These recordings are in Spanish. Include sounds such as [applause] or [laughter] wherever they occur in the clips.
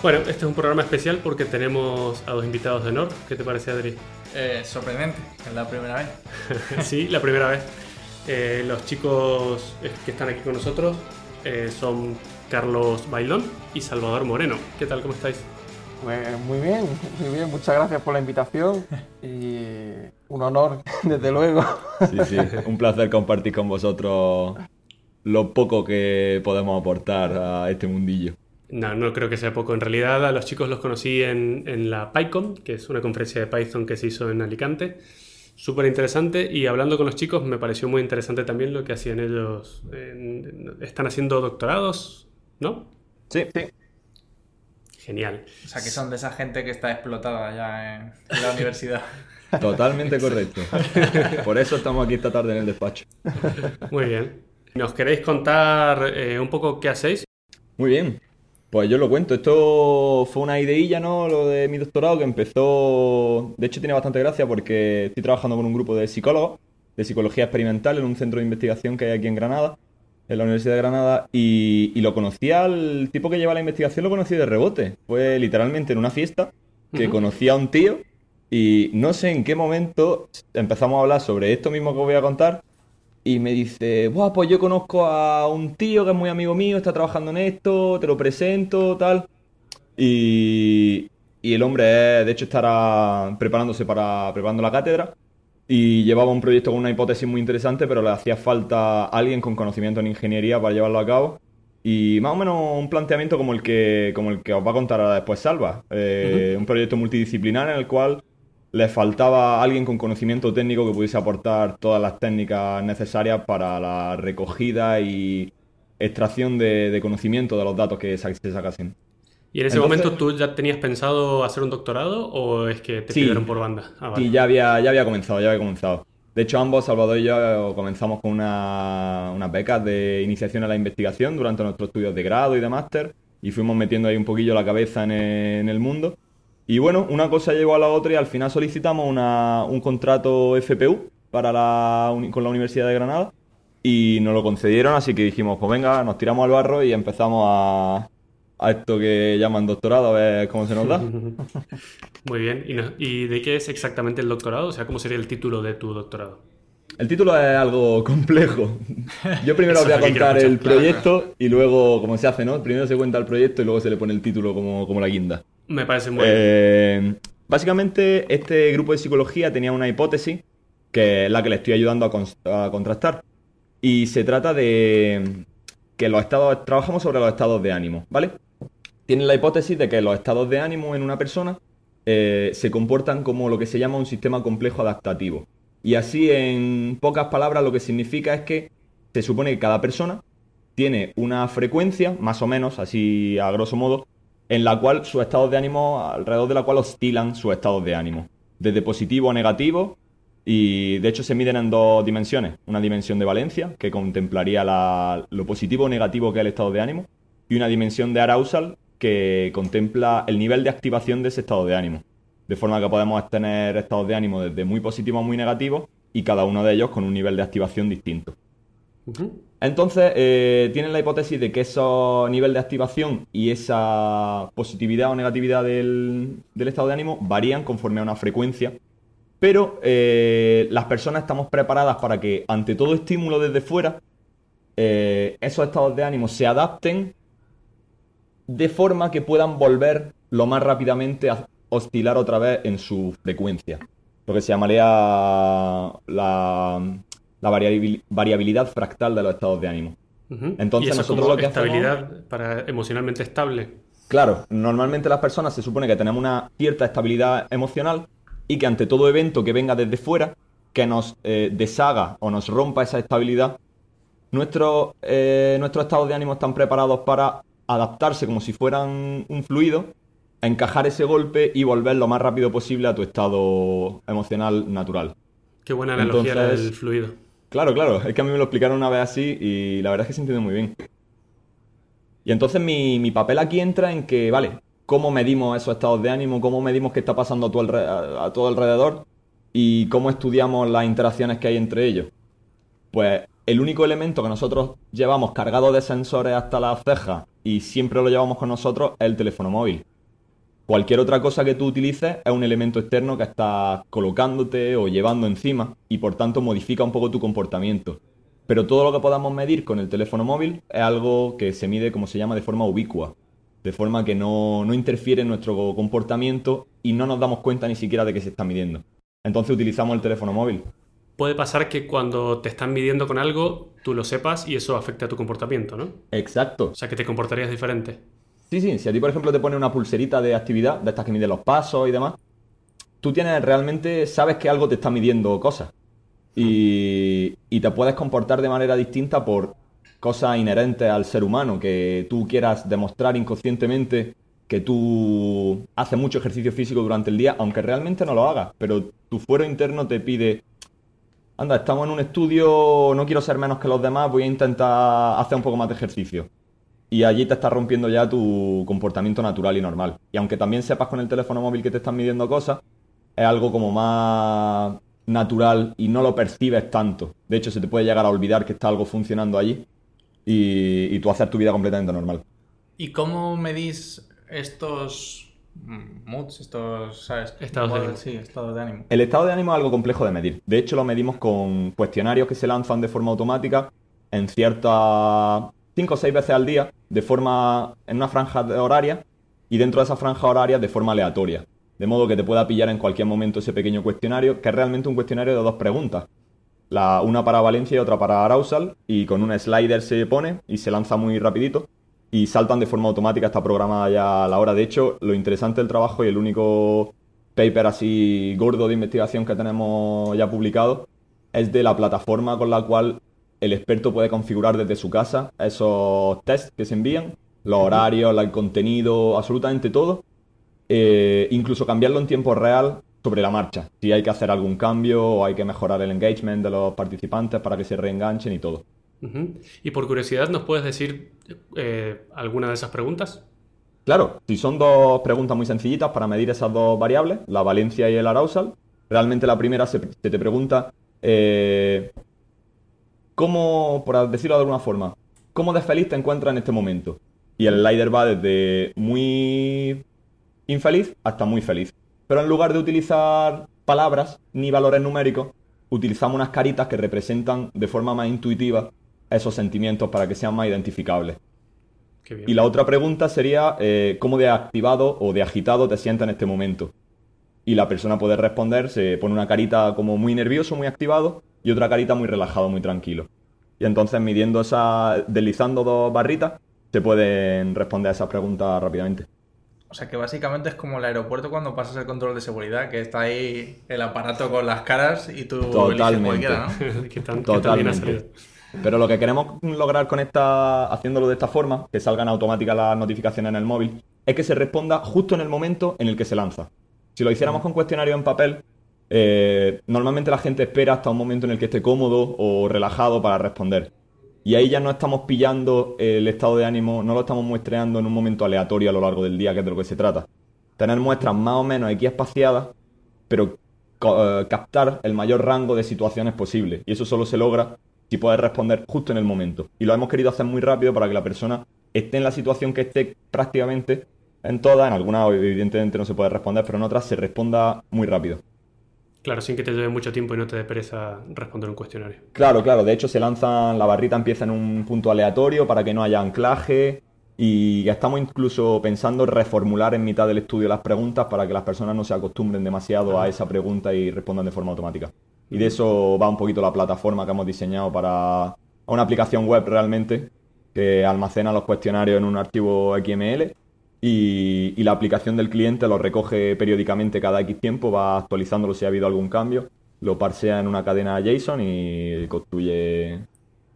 Bueno, este es un programa especial porque tenemos a dos invitados de honor. ¿Qué te parece, Adri? Eh, sorprendente, es la primera vez. [laughs] sí, la primera vez. Eh, los chicos que están aquí con nosotros eh, son Carlos Bailón y Salvador Moreno. ¿Qué tal? ¿Cómo estáis? Pues muy bien, muy bien. Muchas gracias por la invitación y un honor, [laughs] desde luego. Sí, sí, un placer compartir con vosotros lo poco que podemos aportar a este mundillo. No, no creo que sea poco. En realidad a los chicos los conocí en, en la PyCon, que es una conferencia de Python que se hizo en Alicante. Súper interesante y hablando con los chicos me pareció muy interesante también lo que hacían ellos. En- están haciendo doctorados, ¿no? Sí, Sí, Genial. O sea, que son de esa gente que está explotada ya en, en la [laughs] universidad. totalmente [laughs] correcto. Por eso estamos aquí esta tarde en el despacho. Muy bien. ¿Nos queréis contar eh, un poco qué hacéis? Muy bien. Pues yo lo cuento. Esto fue una ideilla, ¿no? Lo de mi doctorado que empezó. De hecho, tiene bastante gracia porque estoy trabajando con un grupo de psicólogos de psicología experimental en un centro de investigación que hay aquí en Granada, en la Universidad de Granada. Y, y lo conocí al tipo que lleva la investigación, lo conocí de rebote. Fue literalmente en una fiesta que conocí a un tío y no sé en qué momento empezamos a hablar sobre esto mismo que os voy a contar. Y me dice, Buah, pues yo conozco a un tío que es muy amigo mío, está trabajando en esto, te lo presento, tal. Y, y el hombre, de hecho, estará preparándose para preparando la cátedra. Y llevaba un proyecto con una hipótesis muy interesante, pero le hacía falta alguien con conocimiento en ingeniería para llevarlo a cabo. Y más o menos un planteamiento como el que, como el que os va a contar ahora después Salva. Eh, Un proyecto multidisciplinar en el cual le faltaba alguien con conocimiento técnico que pudiese aportar todas las técnicas necesarias para la recogida y extracción de, de conocimiento de los datos que se sacasen. ¿Y en ese Entonces- momento tú ya tenías pensado hacer un doctorado o es que te Sí. pidieron por banda? Ah, vale. Y ya había, ya había comenzado, ya había comenzado. De hecho, ambos, Salvador y yo, comenzamos con una- unas becas de iniciación a la investigación durante nuestros estudios de grado y de máster y fuimos metiendo ahí un poquillo la cabeza en el, en el mundo. Y bueno, una cosa llevó a la otra y al final solicitamos una- un contrato FPU para la, con la Universidad de Granada y nos lo concedieron, así que dijimos, pues venga, nos tiramos al barro y empezamos a, a esto que llaman doctorado, a ver cómo se nos da. [laughs] Muy bien. ¿Y, no- y de qué es exactamente el doctorado? O sea, ¿cómo sería el título de tu doctorado? El título es algo complejo. [laughs] Yo primero os voy a contar el proyecto y luego, como se hace, ¿no? Primero se cuenta el proyecto y luego se le pone el título como, como la guinda. Me parece muy bien. Eh, básicamente, este grupo de psicología tenía una hipótesis que es la que le estoy ayudando a, contrastar. Y se trata de que los estados, trabajamos sobre los estados de ánimo, ¿vale? Tienen la hipótesis de que los estados de ánimo en una persona eh, se comportan como lo que se llama un sistema complejo adaptativo. Y así, en pocas palabras, lo que significa es que se supone que cada persona tiene una frecuencia, más o menos, así a grosso modo, en la cual sus estados de ánimo, alrededor de la cual oscilan sus estados de ánimo, desde positivo a negativo, y de hecho se miden en dos dimensiones, una dimensión de valencia, que contemplaría la- lo positivo o negativo que es el estado de ánimo, y una dimensión de arousal, que contempla el nivel de activación de ese estado de ánimo. De forma que podemos tener estados de ánimo desde muy positivos a muy negativos, y cada uno de ellos con un nivel de activación distinto. Entonces, eh, tienen la hipótesis de que ese nivel de activación y esa positividad o negatividad del, del estado de ánimo varían conforme a una frecuencia, pero eh, las personas estamos preparadas para que ante todo estímulo desde fuera, eh, esos estados de ánimo se adapten de forma que puedan volver lo más rápidamente a oscilar otra vez en su frecuencia. Lo que se llamaría la, la variabil- variabilidad fractal de los estados de ánimo. Entonces, ¿Y eso nosotros como lo que hacemos- estabilidad para emocionalmente estable? Claro, normalmente las personas se supone que tenemos una cierta estabilidad emocional y que ante todo evento que venga desde fuera, que nos eh, deshaga o nos rompa esa estabilidad, nuestros, eh, nuestros estados de ánimo están preparados para adaptarse como si fueran un fluido, encajar ese golpe y volver lo más rápido posible a tu estado emocional natural. Qué buena analogía Entonces- del fluido. Claro, claro, es que a mí me lo explicaron una vez así y la verdad es que se entiende muy bien. Y entonces mi, mi papel aquí entra en que, vale, ¿cómo medimos esos estados de ánimo? ¿Cómo medimos qué está pasando a tu, a, a todo alrededor? ¿Y cómo estudiamos las interacciones que hay entre ellos? Pues el único elemento que nosotros llevamos cargado de sensores hasta las cejas y siempre lo llevamos con nosotros es el teléfono móvil. Cualquier otra cosa que tú utilices es un elemento externo que estás colocándote o llevando encima y por tanto modifica un poco tu comportamiento. Pero todo lo que podamos medir con el teléfono móvil es algo que se mide, como se llama, de forma ubicua. De forma que no, no interfiere en nuestro comportamiento y no nos damos cuenta ni siquiera de que se está midiendo. Entonces utilizamos el teléfono móvil. Puede pasar que cuando te están midiendo con algo, tú lo sepas y eso afecte a tu comportamiento, ¿no? Exacto. O sea, que te comportarías diferente. Sí, sí, si a ti, por ejemplo, te pone una pulserita de actividad, de estas que miden los pasos y demás, tú tienes realmente, sabes que algo te está midiendo cosas. Y, y te puedes comportar de manera distinta por cosas inherentes al ser humano, que tú quieras demostrar inconscientemente que tú haces mucho ejercicio físico durante el día, aunque realmente no lo hagas, pero tu fuero interno te pide, anda, estamos en un estudio, no quiero ser menos que los demás, voy a intentar hacer un poco más de ejercicio y allí te estás rompiendo ya tu comportamiento natural y normal. Y aunque también sepas con el teléfono móvil que te están midiendo cosas, es algo como más natural y no lo percibes tanto. De hecho, se te puede llegar a olvidar que está algo funcionando allí y, y tú hacer tu vida completamente normal. ¿Y cómo medís estos moods, estos ¿sabes? Estados de ánimo. Sí, estados de ánimo. El estado de ánimo es algo complejo de medir. De hecho, lo medimos con cuestionarios que se lanzan de forma automática en ciertas cinco o seis veces al día, de forma en una franja horaria y dentro de esa franja horaria de forma aleatoria. De modo que te pueda pillar en cualquier momento ese pequeño cuestionario, que es realmente un cuestionario de dos preguntas. La, una para Valencia y otra para Arousal, y con un slider se pone y se lanza muy rapidito y saltan de forma automática, está programada ya a la hora. De hecho, lo interesante del trabajo y el único paper así gordo de investigación que tenemos ya publicado es de la plataforma con la cual el experto puede configurar desde su casa esos tests que se envían, los horarios, el contenido, absolutamente todo, eh, incluso cambiarlo en tiempo real sobre la marcha, si hay que hacer algún cambio o hay que mejorar el engagement de los participantes para que se reenganchen y todo. Y por curiosidad, ¿nos puedes decir eh, alguna de esas preguntas? Claro, si son dos preguntas muy sencillitas para medir esas dos variables, la valencia y el arousal, realmente la primera se, se te pregunta eh, cómo, por decirlo de alguna forma, cómo de feliz te encuentras en este momento. Y el slider va desde muy infeliz hasta muy feliz. Pero en lugar de utilizar palabras ni valores numéricos, utilizamos unas caritas que representan de forma más intuitiva esos sentimientos para que sean más identificables. Y la otra pregunta sería eh, cómo de activado o de agitado te sientes en este momento. Y la persona puede responder, se pone una carita como muy nervioso, muy activado, y otra carita muy relajado, muy tranquilo. Y entonces midiendo esa, deslizando dos barritas, se pueden responder a esas preguntas rápidamente. O sea que básicamente es como el aeropuerto cuando pasas el control de seguridad, que está ahí el aparato con las caras y tú eliges Totalmente. cualquiera, ¿no? ¿Qué tan, qué tan? Totalmente. [laughs] Pero lo que queremos lograr con esta, haciéndolo de esta forma, que salgan automáticas las notificaciones en el móvil, es que se responda justo en el momento en el que se lanza. Si lo hiciéramos con cuestionario en papel, eh, normalmente la gente espera hasta un momento en el que esté cómodo o relajado para responder. Y ahí ya no estamos pillando el estado de ánimo, no lo estamos muestreando en un momento aleatorio a lo largo del día, que es de lo que se trata. Tener muestras más o menos aquí espaciadas, pero eh, captar el mayor rango de situaciones posible. Y eso solo se logra si puedes responder justo en el momento. Y lo hemos querido hacer muy rápido para que la persona esté en la situación que esté prácticamente en todas, en algunas evidentemente no se puede responder, pero en otras se responda muy rápido. Claro, sin que te lleve mucho tiempo y no te dé pereza responder un cuestionario. Claro, claro, de hecho se lanzan, la barrita empieza en un punto aleatorio para que no haya anclaje y estamos incluso pensando en reformular en mitad del estudio las preguntas para que las personas no se acostumbren demasiado a esa pregunta y respondan de forma automática. Y de eso va un poquito la plataforma que hemos diseñado para una aplicación web realmente que almacena los cuestionarios en un archivo XML y, y la aplicación del cliente lo recoge periódicamente cada X tiempo, va actualizándolo si ha habido algún cambio, lo parsea en una cadena JSON y construye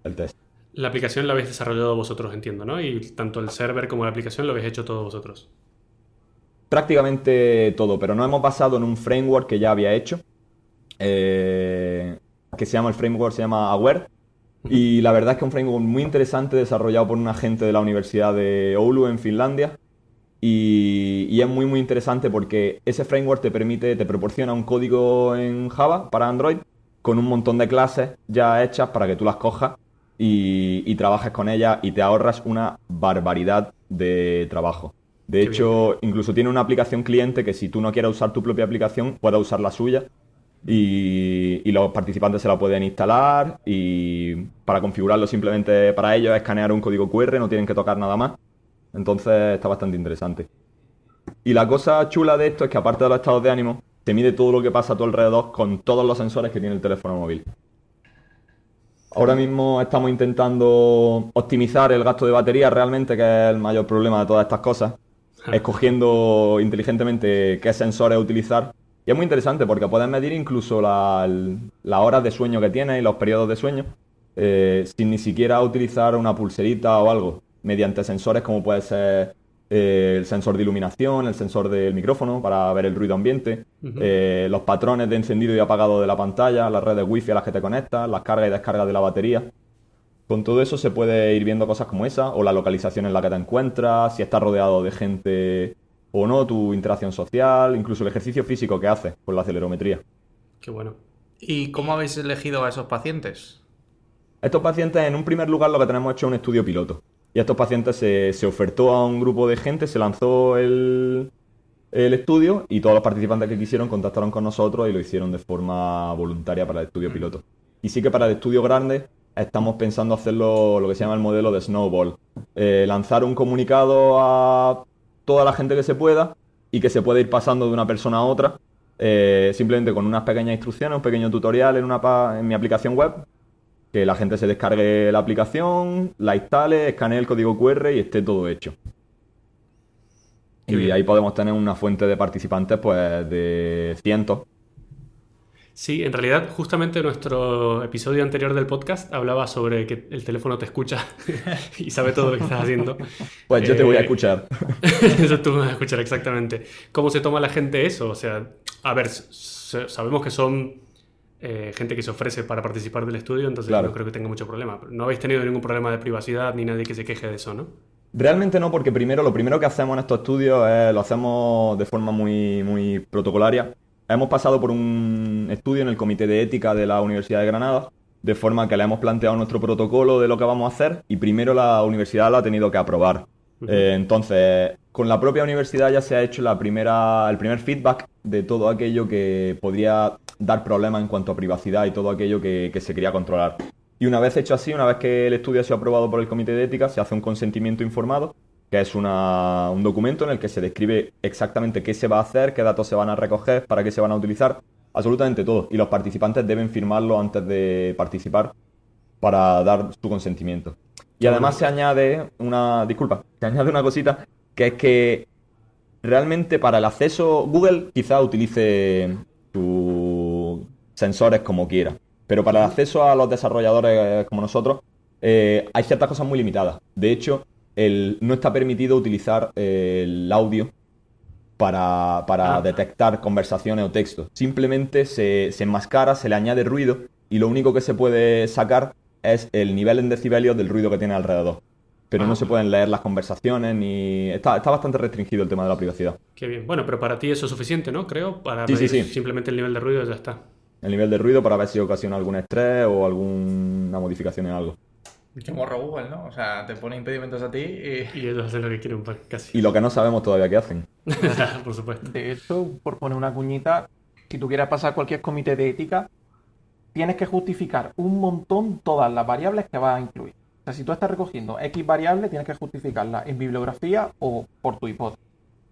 el test. La aplicación la habéis desarrollado vosotros, entiendo, ¿no? Y tanto el server como la aplicación lo habéis hecho todos vosotros. Prácticamente todo, pero no hemos basado en un framework que ya había hecho, eh, que se llama, el framework se llama Aware, y la verdad es que es un framework muy interesante desarrollado por un agente de la Universidad de Oulu en Finlandia, y, y es muy muy interesante porque ese framework te permite, te proporciona un código en Java para Android con un montón de clases ya hechas para que tú las cojas y, y trabajes con ellas y te ahorras una barbaridad de trabajo. De Qué hecho, incluso tiene una aplicación cliente que si tú no quieres usar tu propia aplicación, puedes usar la suya y, y los participantes se la pueden instalar y para configurarlo simplemente para ellos es escanear un código QR, no tienen que tocar nada más. Entonces está bastante interesante. Y la cosa chula de esto es que aparte de los estados de ánimo, te mide todo lo que pasa a tu alrededor con todos los sensores que tiene el teléfono móvil. Ahora mismo estamos intentando optimizar el gasto de batería realmente, que es el mayor problema de todas estas cosas, escogiendo inteligentemente qué sensores utilizar. Y es muy interesante porque puedes medir incluso la- las horas de sueño que tienes y los periodos de sueño eh, sin ni siquiera utilizar una pulserita o algo, mediante sensores como puede ser eh, el sensor de iluminación, el sensor del micrófono para ver el ruido ambiente, eh, los patrones de encendido y apagado de la pantalla, las redes wifi a las que te conectas, las cargas y descargas de la batería. Con todo eso se puede ir viendo cosas como esa, o la localización en la que te encuentras, si estás rodeado de gente o no, tu interacción social, incluso el ejercicio físico que haces con la acelerometría. Qué bueno. ¿Y cómo habéis elegido a esos pacientes? Estos pacientes, en un primer lugar, lo que tenemos hecho es un estudio piloto. Y a estos pacientes se, se ofertó a un grupo de gente, se lanzó el, el estudio y todos los participantes que quisieron contactaron con nosotros y lo hicieron de forma voluntaria para el estudio piloto. Y sí que para el estudio grande estamos pensando hacerlo lo que se llama el modelo de Snowball. Eh, lanzar un comunicado a toda la gente que se pueda y que se pueda ir pasando de una persona a otra, eh, simplemente con unas pequeñas instrucciones, un pequeño tutorial en, una pa- en mi aplicación web que la gente se descargue la aplicación, la instale, escanee el código QR y esté todo hecho. Qué y bien. ahí podemos tener una fuente de participantes pues de cientos. Sí, en realidad, justamente nuestro episodio anterior del podcast hablaba sobre que el teléfono te escucha [laughs] y sabe todo lo que estás haciendo. Pues yo te voy a Eh, escuchar. Eso tú me vas a escuchar exactamente. ¿Cómo se toma la gente eso? O sea, a ver, sabemos que son eh, gente que se ofrece para participar del estudio, entonces Claro. no creo que tenga mucho problema. No habéis tenido ningún problema de privacidad ni nadie que se queje de eso, ¿no? Realmente no, porque primero lo primero que hacemos en estos estudios es, lo hacemos de forma muy, muy protocolaria. Hemos pasado por un estudio en el Comité de Ética de la Universidad de Granada, de forma que le hemos planteado nuestro protocolo de lo que vamos a hacer y primero la universidad lo ha tenido que aprobar. Eh, entonces, con la propia universidad ya se ha hecho el primer feedback de todo aquello que podría dar problemas en cuanto a privacidad y todo aquello que, se quería controlar. Y una vez hecho así, una vez que el estudio ha sido aprobado por el Comité de Ética, se hace un consentimiento informado, que es un documento en el que se describe exactamente qué se va a hacer, qué datos se van a recoger, para qué se van a utilizar, absolutamente todo. Y los participantes deben firmarlo antes de participar para dar su consentimiento. Y además se añade una, disculpa, se añade una cosita, que es que realmente para el acceso, Google quizá utilice sus sensores como quiera, pero para el acceso a los desarrolladores como nosotros, eh, hay ciertas cosas muy limitadas. De hecho, el- no está permitido utilizar eh, el audio para, para Ah. detectar conversaciones o textos. Simplemente se, se enmascara, se le añade ruido y lo único que se puede sacar es el nivel en decibelios del ruido que tiene alrededor. Pero no Ah. se pueden leer las conversaciones ni... Está, está bastante restringido el tema de la privacidad. Qué bien. Bueno, pero para ti eso es suficiente, ¿no? Creo, para Sí, sí, medir sí. simplemente el nivel de ruido ya está. El nivel de ruido para ver si ocasiona algún estrés o alguna modificación en algo. Qué morro Google, ¿no? O sea, te pone impedimentos a ti y... Y ellos hacen lo que quieren, pues, casi. Y lo que no sabemos todavía qué hacen. [laughs] Por supuesto. De hecho, por poner una cuñita, si tú quieres pasar cualquier comité de ética, tienes que justificar un montón todas las variables que vas a incluir. O sea, si tú estás recogiendo X variable, tienes que justificarla en bibliografía o por tu hipótesis,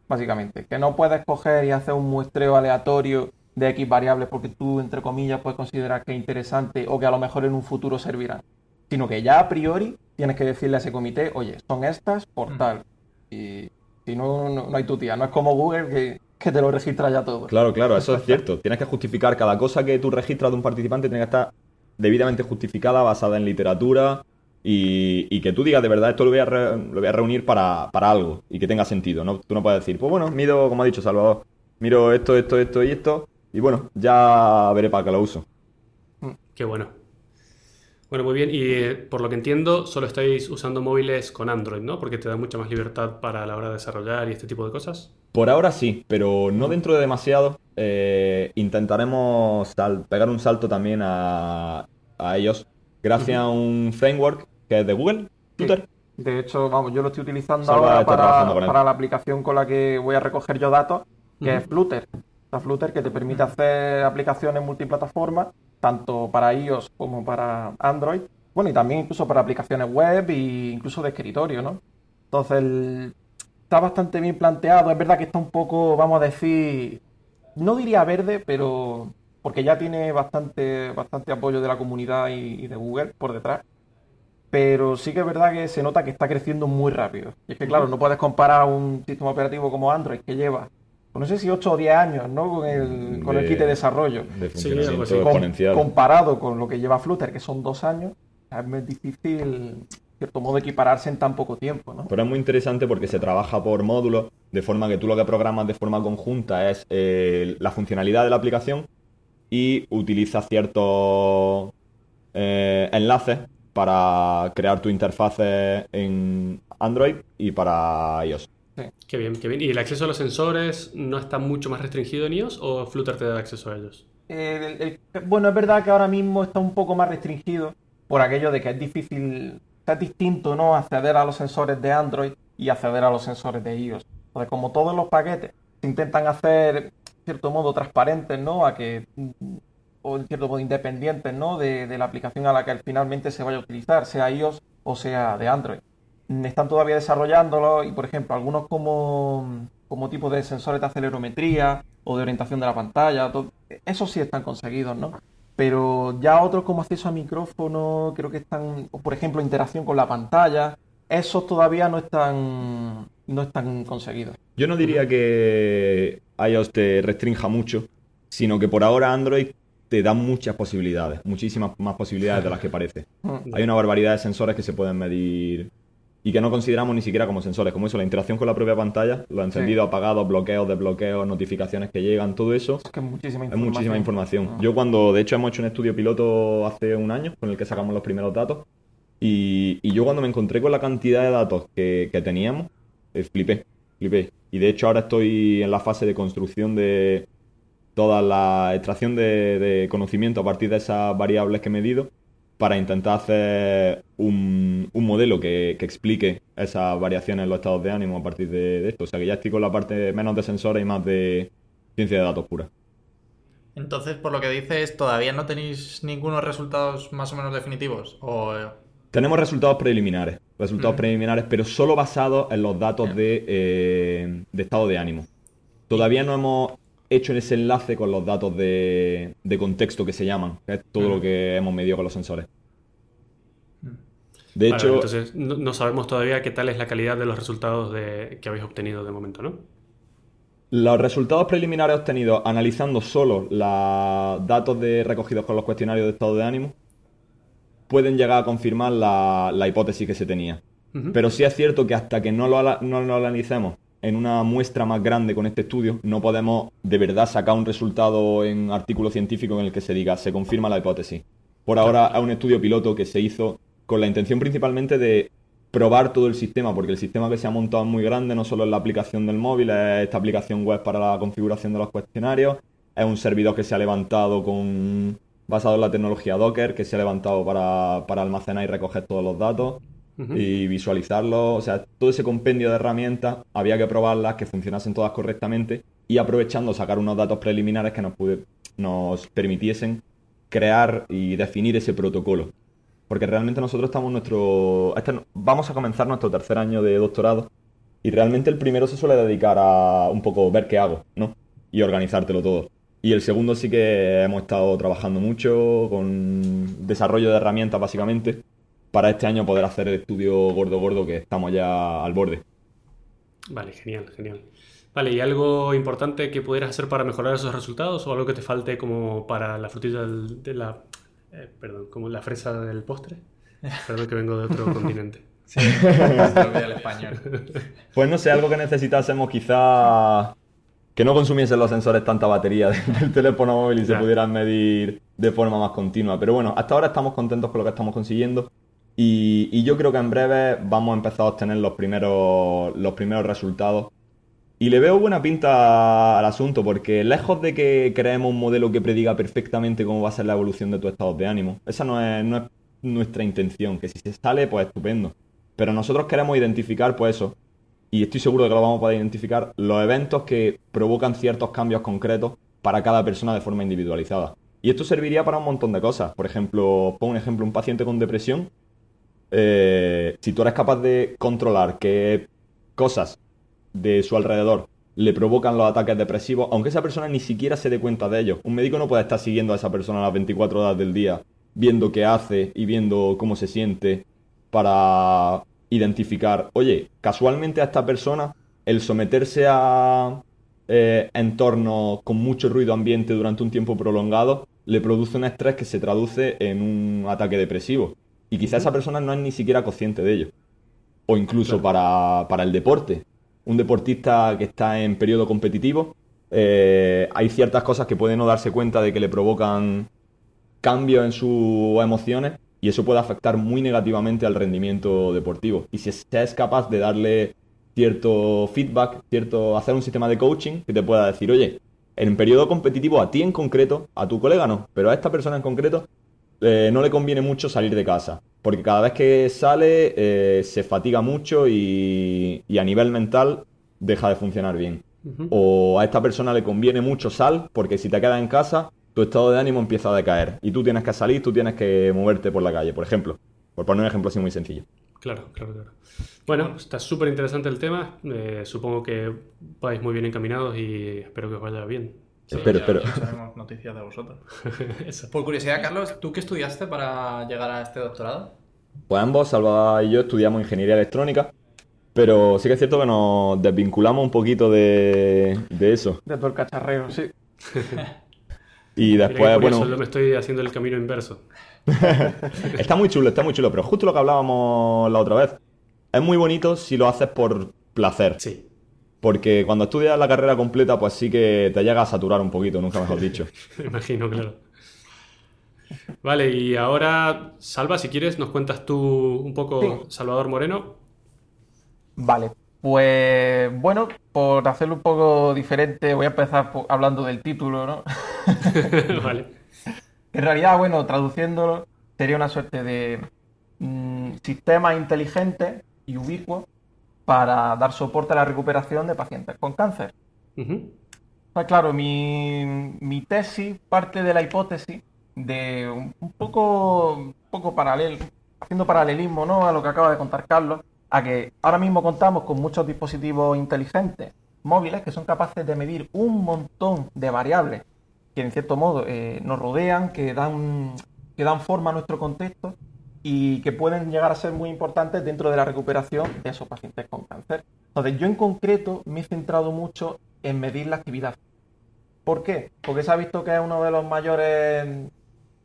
básicamente. Que no puedes coger y hacer un muestreo aleatorio de X variables porque tú, entre comillas, puedes considerar que es interesante o que a lo mejor en un futuro servirán. Sino que ya a priori tienes que decirle a ese comité, oye, son estas por Mm. tal. Y si no, no, no hay tu tía. No es como Google que, que te lo registra ya todo. Claro, claro, eso es cierto. Tienes que justificar cada cosa que tú registras de un participante, tiene que estar debidamente justificada, basada en literatura y, y que tú digas de verdad esto lo voy a, re- lo voy a reunir para, para algo y que tenga sentido. ¿no? Tú no puedes decir, pues bueno, mido, como ha dicho Salvador, miro esto, esto, esto y esto y bueno, ya veré para qué lo uso. Qué bueno. Bueno, muy bien. Y eh, por lo que entiendo, solo estáis usando móviles con Android, ¿no? Porque te da mucha más libertad para la hora de desarrollar y este tipo de cosas. Por ahora sí, pero no dentro de demasiado. Eh, intentaremos sal- pegar un salto también a, a ellos gracias a un framework que es de Google, Flutter. De hecho, vamos, yo lo estoy utilizando Salva ahora para, la aplicación con la que voy a recoger yo datos, que es Flutter. Flutter que te permite hacer aplicaciones multiplataformas, tanto para iOS como para Android. Bueno, y también incluso para aplicaciones web e incluso de escritorio, ¿no? Entonces, el- está bastante bien planteado. Es verdad que está un poco, vamos a decir, no diría verde, pero porque ya tiene bastante, bastante apoyo de la comunidad y, y de Google por detrás. Pero sí que es verdad que se nota que está creciendo muy rápido. Y es que, claro, no puedes comparar un sistema operativo como Android que lleva, no sé si 8 o 10 años, ¿no? Con el, con el kit de desarrollo. De Sí, funcionamiento algo así. Com- exponencial. comparado con lo que lleva Flutter, que son dos años, es muy difícil, en cierto modo, equipararse en tan poco tiempo, ¿no? Pero es muy interesante porque se trabaja por módulos, de forma que tú lo que programas de forma conjunta es eh, la funcionalidad de la aplicación y utilizas ciertos eh, enlaces para crear tu interfaz en Android y para iOS. Qué bien, qué bien. ¿Y el acceso a los sensores no está mucho más restringido en iOS o Flutter te da acceso a ellos? El- el- bueno, es verdad que ahora mismo está un poco más restringido por aquello de que es difícil, es distinto, ¿no? Acceder a los sensores de Android y acceder a los sensores de iOS. Entonces, como todos los paquetes se intentan hacer, en cierto modo, transparentes, ¿no? A que, mm, o en cierto modo, independientes, ¿no? De, de la aplicación a la que finalmente se vaya a utilizar, sea iOS o sea de Android. Mm, Están todavía desarrollándolo y, por ejemplo, algunos como, como tipo de sensores de acelerometría o de orientación de la pantalla, esos sí están conseguidos, ¿no? Pero ya otros como acceso a micrófono, creo que están, por ejemplo, interacción con la pantalla, esos todavía no están, no están conseguidos. Yo no diría que iOS te restrinja mucho, sino que por ahora Android te da muchas posibilidades, muchísimas más posibilidades de las que parece. [laughs] Hay una barbaridad de sensores que se pueden medir y que no consideramos ni siquiera como sensores, como eso, la interacción con la propia pantalla, los encendidos, apagados, bloqueos, desbloqueos, notificaciones que llegan, todo eso. Es que es muchísima Es información. muchísima información. Ah. Yo cuando, de hecho, hemos hecho un estudio piloto hace un año con el que sacamos los primeros datos y, y yo cuando me encontré con la cantidad de datos que, que teníamos, eh, flipé, flipé. Y de hecho ahora estoy en la fase de construcción de toda la extracción de, de conocimiento a partir de esas variables que he medido para intentar hacer un, un modelo que, que explique esas variaciones en los estados de ánimo a partir de, de esto. O sea que ya estoy con la parte menos de sensores y más de ciencia de datos pura. Entonces, por lo que dices, ¿todavía no tenéis ningunos resultados más o menos definitivos? O... eh, Tenemos resultados preliminares, resultados preliminares, pero solo basados en los datos de, eh, de estado de ánimo. Todavía no hemos hecho ese enlace con los datos de, de contexto que se llaman, que es todo lo que hemos medido con los sensores. Mm. De Vale, hecho, entonces no, no sabemos todavía qué tal es la calidad de los resultados de- que habéis obtenido de momento, ¿no? los resultados preliminares obtenidos analizando solo los datos de, recogidos con los cuestionarios de estado de ánimo pueden llegar a confirmar la, la hipótesis que se tenía. Pero sí es cierto que hasta que no lo, ala- no lo analicemos en una muestra más grande con este estudio, no podemos de verdad sacar un resultado en artículo científico en el que se diga, se confirma la hipótesis. Por ahora es un estudio piloto que se hizo con la intención principalmente de probar todo el sistema, porque el sistema que se ha montado es muy grande, no solo es la aplicación del móvil, es esta aplicación web para la configuración de los cuestionarios, es un servidor que se ha levantado con basado en la tecnología Docker, que se ha levantado para, para almacenar y recoger todos los datos Y visualizarlo. O sea, todo ese compendio de herramientas había que probarlas, que funcionasen todas correctamente y aprovechando sacar unos datos preliminares que nos, pude- nos permitiesen crear y definir ese protocolo. Porque realmente nosotros estamos nuestro... este vamos a comenzar nuestro tercer año de doctorado y realmente el primero se suele dedicar a un poco ver qué hago, ¿no? Y organizártelo todo. Y el segundo sí que hemos estado trabajando mucho con desarrollo de herramientas básicamente para este año poder hacer el estudio gordo gordo que estamos ya al borde. Vale, genial, genial. Vale, ¿y algo importante que pudieras hacer para mejorar esos resultados o algo que te falte como para la frutilla del- de la... eh, perdón, como la fresa del postre? Perdón que vengo de otro [laughs] continente. Sí, [laughs] el español. Pues no sé, algo que necesitásemos quizá que no consumiesen los sensores tanta batería [laughs] del teléfono móvil y se Ya. pudieran medir de forma más continua. Pero bueno, hasta ahora estamos contentos con lo que estamos consiguiendo y, yo creo que en breve vamos a empezar a obtener los primeros, los primeros resultados. Y le veo buena pinta al asunto porque lejos de que creemos un modelo que prediga perfectamente cómo va a ser la evolución de tus estados de ánimo, esa no es, no es nuestra intención, que si se sale, pues estupendo. Pero nosotros queremos identificar, pues eso, y estoy seguro de que lo vamos a poder identificar, los eventos que provocan ciertos cambios concretos para cada persona de forma individualizada. Y esto serviría para un montón de cosas. Por ejemplo, pongo un ejemplo, un paciente con depresión. Eh, si tú eres capaz de controlar qué cosas de su alrededor le provocan los ataques depresivos, aunque esa persona ni siquiera se dé cuenta de ellos. Un médico no puede estar siguiendo a esa persona las 24 horas del día, viendo qué hace y viendo cómo se siente para identificar, oye, casualmente a esta persona el someterse a eh, entornos con mucho ruido ambiente durante un tiempo prolongado le produce un estrés que se traduce en un ataque depresivo. Y quizá esa persona no es ni siquiera consciente de ello. O incluso para, para el deporte. Un deportista que está en periodo competitivo, eh, hay ciertas cosas que puede no darse cuenta de que le provocan cambios en sus emociones y eso puede afectar muy negativamente al rendimiento deportivo. Y si se es capaz de darle cierto feedback, cierto hacer un sistema de coaching que te pueda decir, oye, en periodo competitivo a ti en concreto, a tu colega no, pero a esta persona en concreto eh, no le conviene mucho salir de casa, porque cada vez que sale eh, se fatiga mucho y, y a nivel mental deja de funcionar bien. O a esta persona le conviene mucho sal, porque si te quedas en casa, tu estado de ánimo empieza a decaer. Y tú tienes que salir, tú tienes que moverte por la calle, por ejemplo. Por poner un ejemplo así muy sencillo. Claro, claro, claro. Bueno, está súper interesante el tema. Eh, supongo que vais muy bien encaminados y espero que os vaya bien. Sí, Espero, ya- espero. ya sabemos noticias de vosotros. [laughs] Por curiosidad, Carlos, ¿tú qué estudiaste para llegar a este doctorado? Pues ambos, Salva y yo, estudiamos ingeniería electrónica, pero sí que es cierto que nos desvinculamos un poquito de, de eso. De todo el cacharreo, sí. Y después, curioso, bueno, me estoy haciendo el camino inverso. [laughs] está muy chulo, está muy chulo, pero justo lo que hablábamos la otra vez. Es muy bonito si lo haces por placer, Sí, porque cuando estudias la carrera completa, pues sí que te llega a saturar un poquito, nunca mejor dicho. [laughs] me imagino, claro. Vale, y ahora, Salva, si quieres, nos cuentas tú un poco, Sí. Salvador Moreno. Vale, pues bueno, por hacerlo un poco diferente, voy a empezar hablando del título, ¿no? [laughs] [laughs] vale. En realidad, bueno, traduciéndolo, sería una suerte de mm, sistema inteligente y ubicuo para dar soporte a la recuperación de pacientes con cáncer. Claro, mi, mi tesis parte de la hipótesis de un, un poco, un poco paralelo, haciendo paralelismo, ¿no? a lo que acaba de contar Carlos, a que ahora mismo contamos con muchos dispositivos inteligentes móviles que son capaces de medir un montón de variables que en cierto modo eh, nos rodean, que dan, que dan forma a nuestro contexto y que pueden llegar a ser muy importantes dentro de la recuperación de esos pacientes con cáncer. Entonces, yo en concreto me he centrado mucho en medir la actividad. ¿Por qué? Porque se ha visto que es uno de los mayores,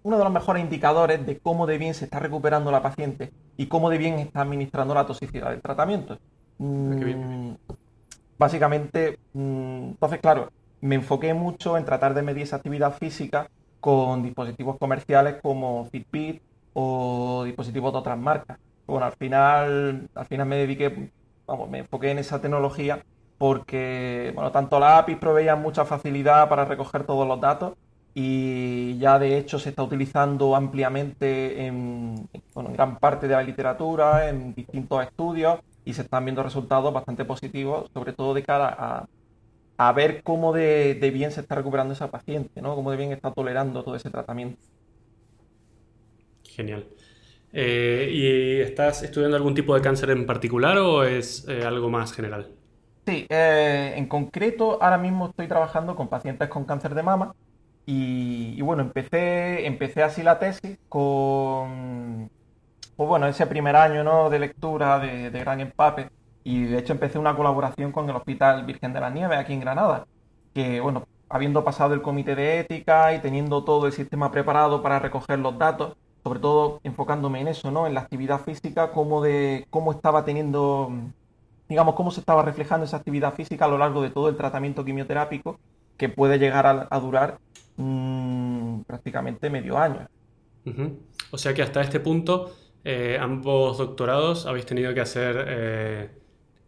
uno de los mejores indicadores de cómo de bien se está recuperando la paciente y cómo de bien está administrando la toxicidad del tratamiento. Qué Mm, Básicamente, mm, entonces, claro, me enfoqué mucho en tratar de medir esa actividad física con dispositivos comerciales como Fitbit o dispositivos de otras marcas. Bueno, al final, al final me dediqué, vamos, me enfoqué en esa tecnología porque, bueno, tanto las APIs proveían mucha facilidad para recoger todos los datos y ya de hecho se está utilizando ampliamente en, bueno, en gran parte de la literatura, en distintos estudios y se están viendo resultados bastante positivos, sobre todo de cara a, a ver cómo de, de bien se está recuperando esa paciente, ¿no? Cómo de bien está tolerando todo ese tratamiento. Genial. Eh, ¿y estás estudiando algún tipo de cáncer en particular o es eh, algo más general? Sí, eh, en concreto ahora mismo estoy trabajando con pacientes con cáncer de mama y, bueno, empecé, empecé así la tesis con, pues bueno, ese primer año, ¿no? de lectura de, de gran empape y de hecho empecé una colaboración con el Hospital Virgen de la Nieve aquí en Granada, que bueno, habiendo pasado el comité de ética y teniendo todo el sistema preparado para recoger los datos, sobre todo enfocándome en eso, ¿no? En la actividad física, cómo de, cómo estaba teniendo digamos, cómo se estaba reflejando esa actividad física a lo largo de todo el tratamiento quimioterápico que puede llegar a, a durar mm, prácticamente medio año. O sea que hasta este punto eh, ambos doctorados habéis tenido que hacer eh,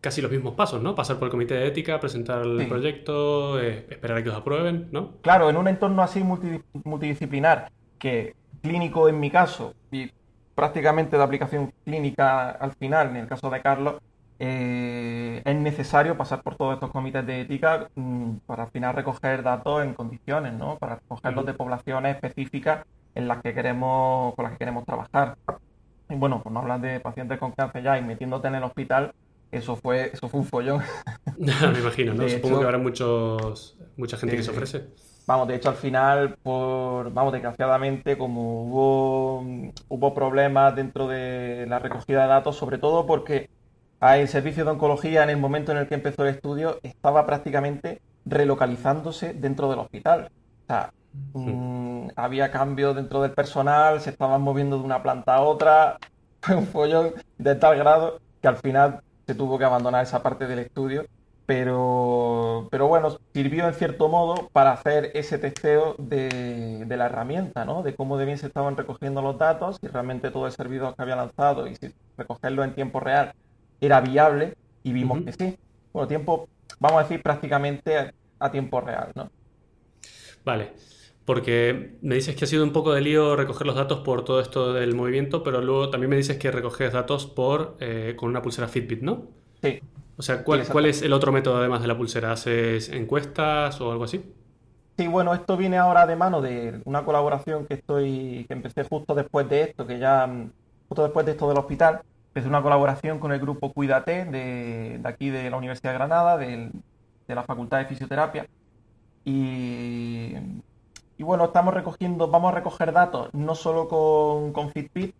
casi los mismos pasos, ¿no? Pasar por el comité de ética, presentar el Sí. proyecto, eh, esperar a que os aprueben, ¿no? Claro, en un entorno así multi- multidisciplinar, que clínico en mi caso, y prácticamente de aplicación clínica al final, en el caso de Carlos, eh, es necesario pasar por todos estos comités de ética mm, para al final recoger datos en condiciones, ¿no? Para recogerlos de poblaciones específicas en las que queremos, con las que queremos trabajar. Y bueno, pues no hablas de pacientes con cáncer ya y metiéndote en el hospital, eso fue, eso fue un follón. [laughs] Me imagino, ¿no? Supongo que habrá muchos, mucha gente que se ofrece. Vamos, de hecho al final, por, vamos, desgraciadamente, como hubo, hubo problemas dentro de la recogida de datos, sobre todo porque el servicio de oncología en el momento en el que empezó el estudio estaba prácticamente relocalizándose dentro del hospital. O sea, mm, había cambios dentro del personal, se estaban moviendo de una planta a otra, [laughs] fue un follón de tal grado que al final se tuvo que abandonar esa parte del estudio, pero, pero bueno, sirvió en cierto modo para hacer ese testeo de, la herramienta, ¿no? De cómo de bien se estaban recogiendo los datos, si realmente todo el servidor que había lanzado y si recogerlo en tiempo real era viable y vimos que sí. Bueno, tiempo, vamos a decir prácticamente a, tiempo real, ¿no? Vale. Porque me dices que ha sido un poco de lío recoger los datos por todo esto del movimiento, pero luego también me dices que recoges datos por eh, con una pulsera Fitbit, ¿no? Sí. O sea, ¿cuál, ¿cuál es el otro método además de la pulsera? ¿Haces encuestas o algo así? Sí, bueno, esto viene ahora de mano de una colaboración que estoy, que empecé justo después de esto, que ya, justo después de esto del hospital, empecé una colaboración con el grupo Cuídate de, de aquí de la Universidad de Granada, de la Facultad de Fisioterapia. Y, y bueno, estamos recogiendo, vamos a recoger datos no solo con, con Fitbit,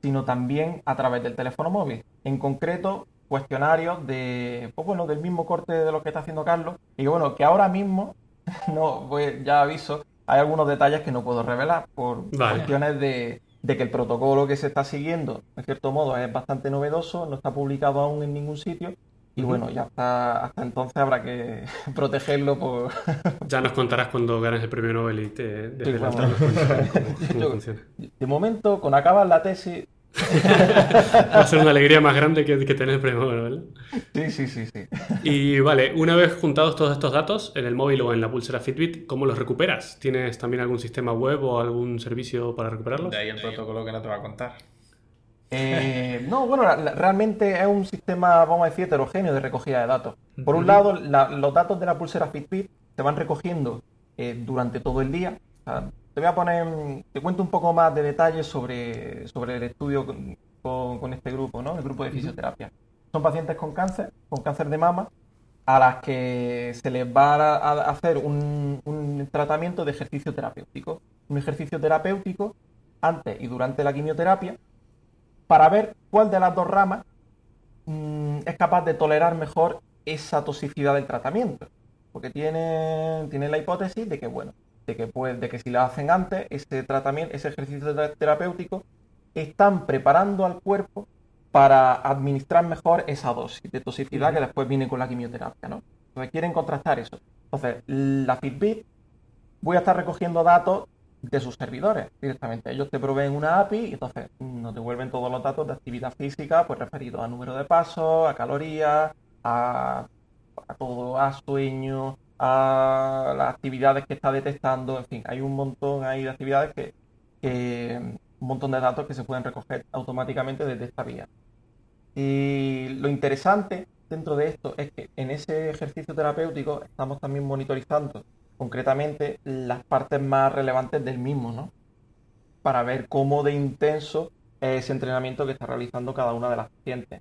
sino también a través del teléfono móvil. En concreto, cuestionarios de, pues bueno, del mismo corte de lo que está haciendo Carlos. Y bueno, que ahora mismo, [laughs] no, pues ya aviso, hay algunos detalles que no puedo revelar por cuestiones de, de que el protocolo que se está siguiendo, en cierto modo, es bastante novedoso, no está publicado aún en ningún sitio. Y bueno, ya hasta, hasta entonces habrá que [laughs] protegerlo por... [laughs] Ya nos contarás cuando ganes el premio Nobel y te De momento, con acabar la tesis... [laughs] Va a ser una alegría más grande que, que tener el premio Nobel. Sí, sí, sí, sí. Y vale, una vez juntados todos estos datos en el móvil o en la pulsera Fitbit, ¿cómo los recuperas? ¿Tienes también algún sistema web o algún servicio para recuperarlos? De ahí el protocolo que no te va a contar. Eh, no, bueno, realmente es un sistema, vamos a decir, heterogéneo de recogida de datos. Por un lado, los datos de la pulsera Fitbit se van recogiendo eh, durante todo el día. Te voy a poner, te cuento un poco más de detalles sobre, sobre el estudio con, este grupo, ¿no? El grupo de fisioterapia. Son pacientes con cáncer, con cáncer de mama, a las que se les va a hacer un, un tratamiento de ejercicio terapéutico. Un ejercicio terapéutico antes y durante la quimioterapia para ver cuál de las dos ramas mm, es capaz de tolerar mejor esa toxicidad del tratamiento. Porque tiene, tiene la hipótesis de que, bueno, de que, pues, de que si la hacen antes, ese tratamiento, ese ejercicio terapéutico, están preparando al cuerpo para administrar mejor esa dosis de toxicidad que después viene con la quimioterapia, ¿no? Entonces quieren contrastar eso. Entonces, la Fitbit, voy a estar recogiendo datos de sus servidores directamente. Ellos te proveen una API y entonces nos devuelven todos los datos de actividad física, pues referidos a número de pasos, a calorías, a, todo, a sueño, a las actividades que está detectando, en fin, hay un montón ahí de actividades que, un montón de datos que se pueden recoger automáticamente desde esta vía. Y lo interesante dentro de esto es que en ese ejercicio terapéutico estamos también monitorizando concretamente las partes más relevantes del mismo, ¿no? Para ver cómo de intenso es ese entrenamiento que está realizando cada una de las pacientes.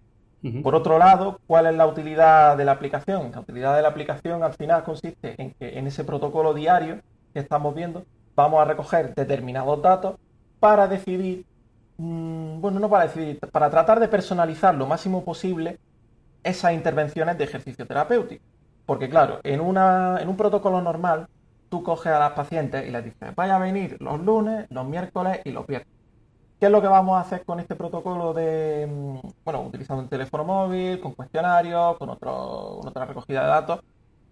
Por otro lado, ¿cuál es la utilidad de la aplicación? La utilidad de la aplicación al final consiste en que en ese protocolo diario que estamos viendo vamos a recoger determinados datos para decidir, mm, bueno, no para decidir, para tratar de personalizar lo máximo posible esas intervenciones de ejercicio terapéutico. Porque claro, en, una, en un protocolo normal, tú coges a las pacientes y les dices, vaya a venir los lunes, los miércoles y los viernes. ¿Qué es lo que vamos a hacer con este protocolo de, mm, bueno, utilizando el teléfono móvil, con cuestionarios, con, otro, con otra recogida de datos?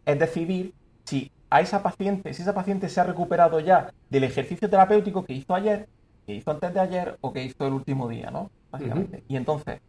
Es decidir si a esa paciente, si esa paciente se ha recuperado ya del ejercicio terapéutico que hizo ayer, que hizo antes de ayer o que hizo el último día, ¿no? Básicamente. Y entonces,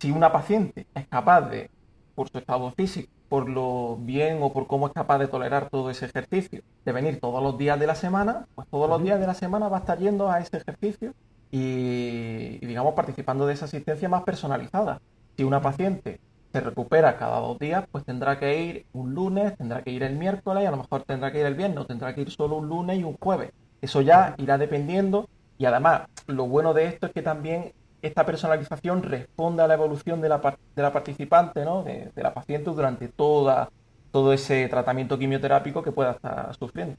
si una paciente es capaz de, por su estado físico, por lo bien o por cómo es capaz de tolerar todo ese ejercicio, de venir todos los días de la semana, pues todos los días de la semana va a estar yendo a ese ejercicio y, y, digamos, participando de esa asistencia más personalizada. Si una paciente se recupera cada dos días, pues tendrá que ir un lunes, tendrá que ir el miércoles, y a lo mejor tendrá que ir el viernes, o tendrá que ir solo un lunes y un jueves. Eso ya irá dependiendo y además lo bueno de esto es que también esta personalización responde a la evolución de la, de la participante, ¿no? de, de la paciente durante toda, todo ese tratamiento quimioterápico que pueda estar sufriendo.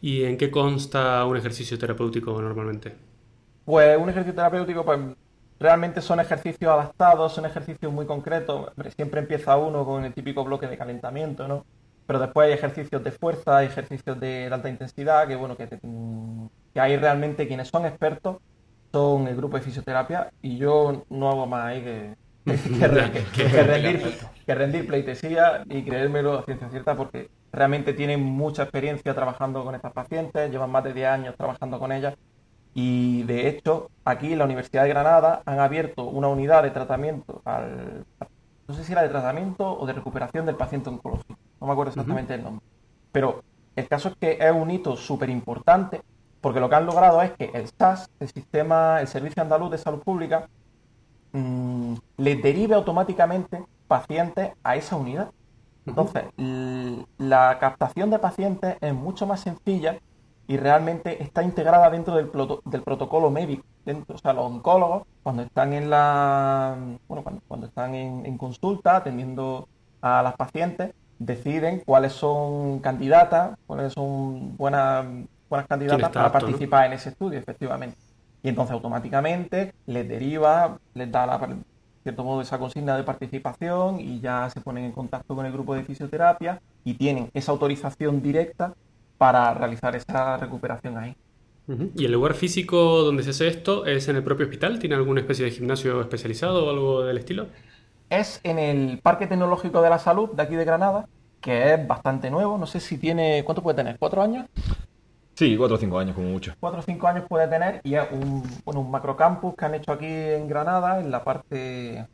¿Y en qué consta un ejercicio terapéutico normalmente? Pues un ejercicio terapéutico, pues realmente son ejercicios adaptados, son ejercicios muy concretos. Siempre empieza uno con el típico bloque de calentamiento, ¿no? Pero después hay ejercicios de fuerza, hay ejercicios de alta intensidad, que bueno, que, que hay realmente quienes son expertos son el grupo de fisioterapia y yo no hago más ahí que, [laughs] que, rendir, que rendir pleitesía y creérmelo a ciencia cierta porque realmente tienen mucha experiencia trabajando con estas pacientes, llevan más de 10 años trabajando con ellas y de hecho aquí en la Universidad de Granada han abierto una unidad de tratamiento al, no sé si era de tratamiento o de recuperación del paciente oncológico, no me acuerdo exactamente el nombre, pero el caso es que es un hito súper importante porque lo que han logrado es que el SAS, el sistema, el Servicio Andaluz de Salud Pública, mmm, le derive automáticamente pacientes a esa unidad. Entonces, la captación de pacientes es mucho más sencilla y realmente está integrada dentro del, del protocolo médico. Dentro, o sea, los oncólogos, cuando están en la bueno, cuando, cuando están en, en, consulta atendiendo a las pacientes, deciden cuáles son candidatas, cuáles son buenas buenas candidatas para apto, participar ¿no? en ese estudio, efectivamente. Y entonces automáticamente les deriva, les da la, cierto modo esa consigna de participación y ya se ponen en contacto con el grupo de fisioterapia y tienen esa autorización directa para realizar esa recuperación ahí. ¿Y el lugar físico donde se hace esto es en el propio hospital? ¿Tiene alguna especie de gimnasio especializado o algo del estilo? Es en el Parque Tecnológico de la Salud de aquí de Granada, que es bastante nuevo. No sé si tiene. ¿Cuánto puede tener? ¿Cuatro años? Sí, cuatro o cinco años como mucho. Cuatro o cinco años puede tener y es un, bueno, un macrocampus que han hecho aquí en Granada, en la parte,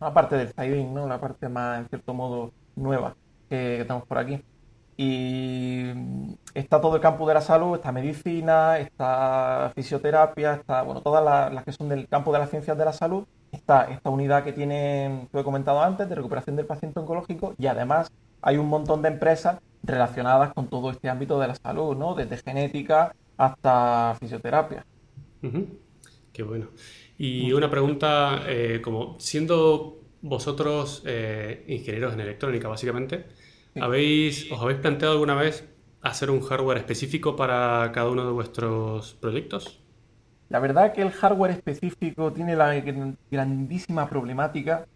la parte del Zaidín, ¿no? La parte más, en cierto modo, nueva que, que tenemos por aquí. Y está todo el campo de la salud, está medicina, está fisioterapia, está, bueno, todas las, las que son del campo de las ciencias de la salud. Está esta unidad que tiene, que he comentado antes, de recuperación del paciente oncológico y además hay un montón de empresas relacionadas con todo este ámbito de la salud, ¿no? Desde genética hasta fisioterapia. Uh -huh. Qué bueno. Y una pregunta, eh, como siendo vosotros eh, ingenieros en electrónica, básicamente. ¿Habéis, ¿os habéis planteado alguna vez hacer un hardware específico para cada uno de vuestros proyectos? La verdad es que el hardware específico tiene la grandísima problemática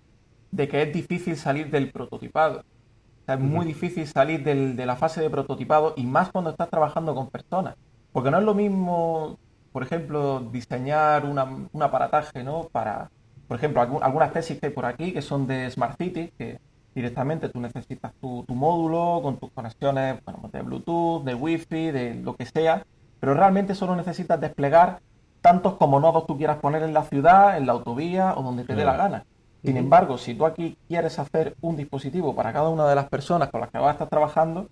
de que es difícil salir del prototipado. O sea, es muy difícil salir del, de la fase de prototipado y más cuando estás trabajando con personas. Porque no es lo mismo, por ejemplo, diseñar una, un aparataje, ¿no? Para, por ejemplo, algún, algunas tesis que hay por aquí que son de Smart City, que directamente tú necesitas tu, tu módulo con tus conexiones bueno, de Bluetooth, de Wi-Fi, de lo que sea, pero realmente solo necesitas desplegar tantos como nodos tú quieras poner en la ciudad, en la autovía o donde te dé la gana. Sin embargo, si tú aquí quieres hacer un dispositivo para cada una de las personas con las que vas a estar trabajando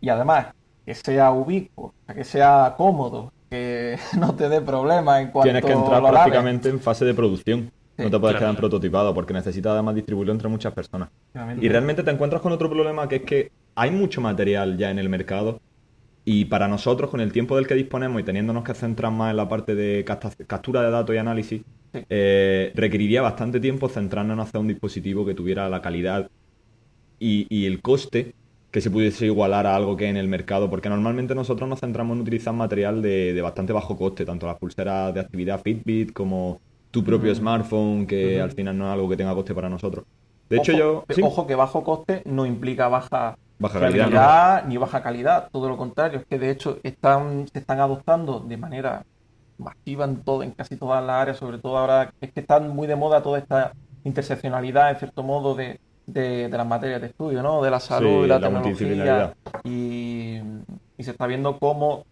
y además que sea ubicuo, que sea cómodo, que [laughs] no te dé problemas en cuanto Tienes que entrar prácticamente en fase de producción. No te puedes claro. quedar en prototipado porque necesitas además distribuirlo entre muchas personas. Y realmente te encuentras con otro problema que es que hay mucho material ya en el mercado y para nosotros, con el tiempo del que disponemos y teniéndonos que centrar más en la parte de captura de datos y análisis, Sí. Eh, requeriría bastante tiempo centrarnos en hacer un dispositivo que tuviera la calidad y, y, el coste que se pudiese igualar a algo que en el mercado, porque normalmente nosotros nos centramos en utilizar material de, de bastante bajo coste, tanto las pulseras de actividad Fitbit como tu propio -huh. smartphone, que al final no es algo que tenga coste para nosotros. De ojo, hecho, yo. ¿sí? Ojo que bajo coste no implica baja, baja calidad, ¿no? ni baja calidad, todo lo contrario, es que de hecho están, se están adoptando de manera masiva en, todo, en casi todas las áreas, sobre todo ahora es que están muy de moda toda esta interseccionalidad, en cierto modo, de, de, de las materias de estudio, ¿no? De la salud sí, y la, la tecnología. Y, y, se está viendo cómo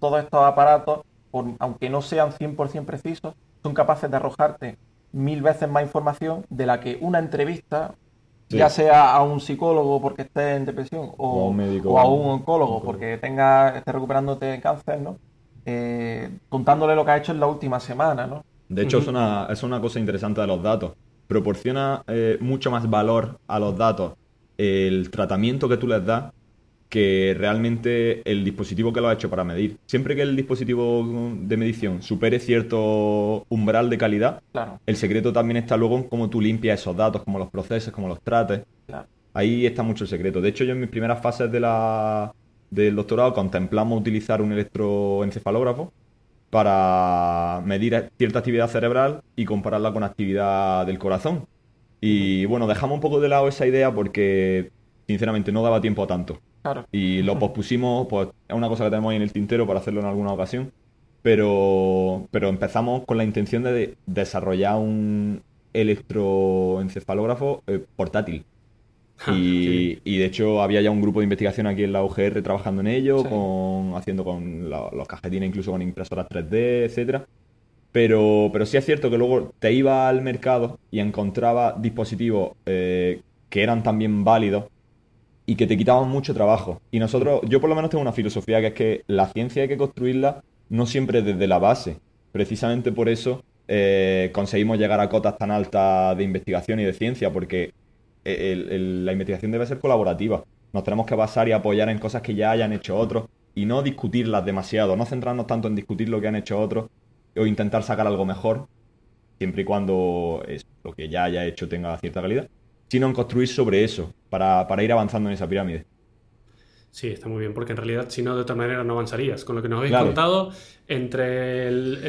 todos estos aparatos, por, aunque no sean 100% precisos, son capaces de arrojarte mil veces más información de la que una entrevista, sí. ya sea a un psicólogo porque esté en depresión o, un médico, o a un oncólogo porque tenga, esté recuperándote de cáncer, ¿no? eh, contándole lo que ha hecho en la última semana, ¿no? De hecho, es, una, es una cosa interesante de los datos. Proporciona eh, mucho más valor a los datos el tratamiento que tú les das que realmente el dispositivo que lo ha hecho para medir. Siempre que el dispositivo de medición supere cierto umbral de calidad, Claro, el secreto también está luego en cómo tú limpias esos datos, cómo los proceses, cómo los trates. claro. Ahí está mucho el secreto. De hecho, yo en mis primeras fases de la, del doctorado contemplamos utilizar un electroencefalógrafo para medir cierta actividad cerebral y compararla con actividad del corazón. Y bueno, dejamos un poco de lado esa idea porque sinceramente no daba tiempo a tanto. Claro. Y lo pospusimos, pues es una cosa que tenemos ahí en el tintero para hacerlo en alguna ocasión. Pero, pero empezamos con la intención de desarrollar un electroencefalógrafo eh, portátil. Ah, Y, y de hecho había ya un grupo de investigación aquí en la UGR trabajando en ello, Sí. con, haciendo con la- los cajetines incluso con impresoras 3D, etcétera. Pero, pero sí es cierto que luego te iba al mercado y encontraba dispositivos eh, que eran también válidos y que te quitaban mucho trabajo. Y nosotros, yo por lo menos tengo una filosofía que es que la ciencia hay que construirla no siempre desde la base. Precisamente por eso eh, conseguimos llegar a cotas tan altas de investigación y de ciencia, porque el- la investigación debe ser colaborativa. Nos tenemos que basar y apoyar en cosas que ya hayan hecho otros y no discutirlas demasiado, no centrarnos tanto en discutir lo que han hecho otros o intentar sacar algo mejor, siempre y cuando lo que ya haya hecho tenga cierta calidad, sino en construir sobre eso, para, para ir avanzando en esa pirámide. Sí, está muy bien, porque en realidad, si no, de otra manera no avanzarías. Con lo que nos habéis Claro. contado, entre el,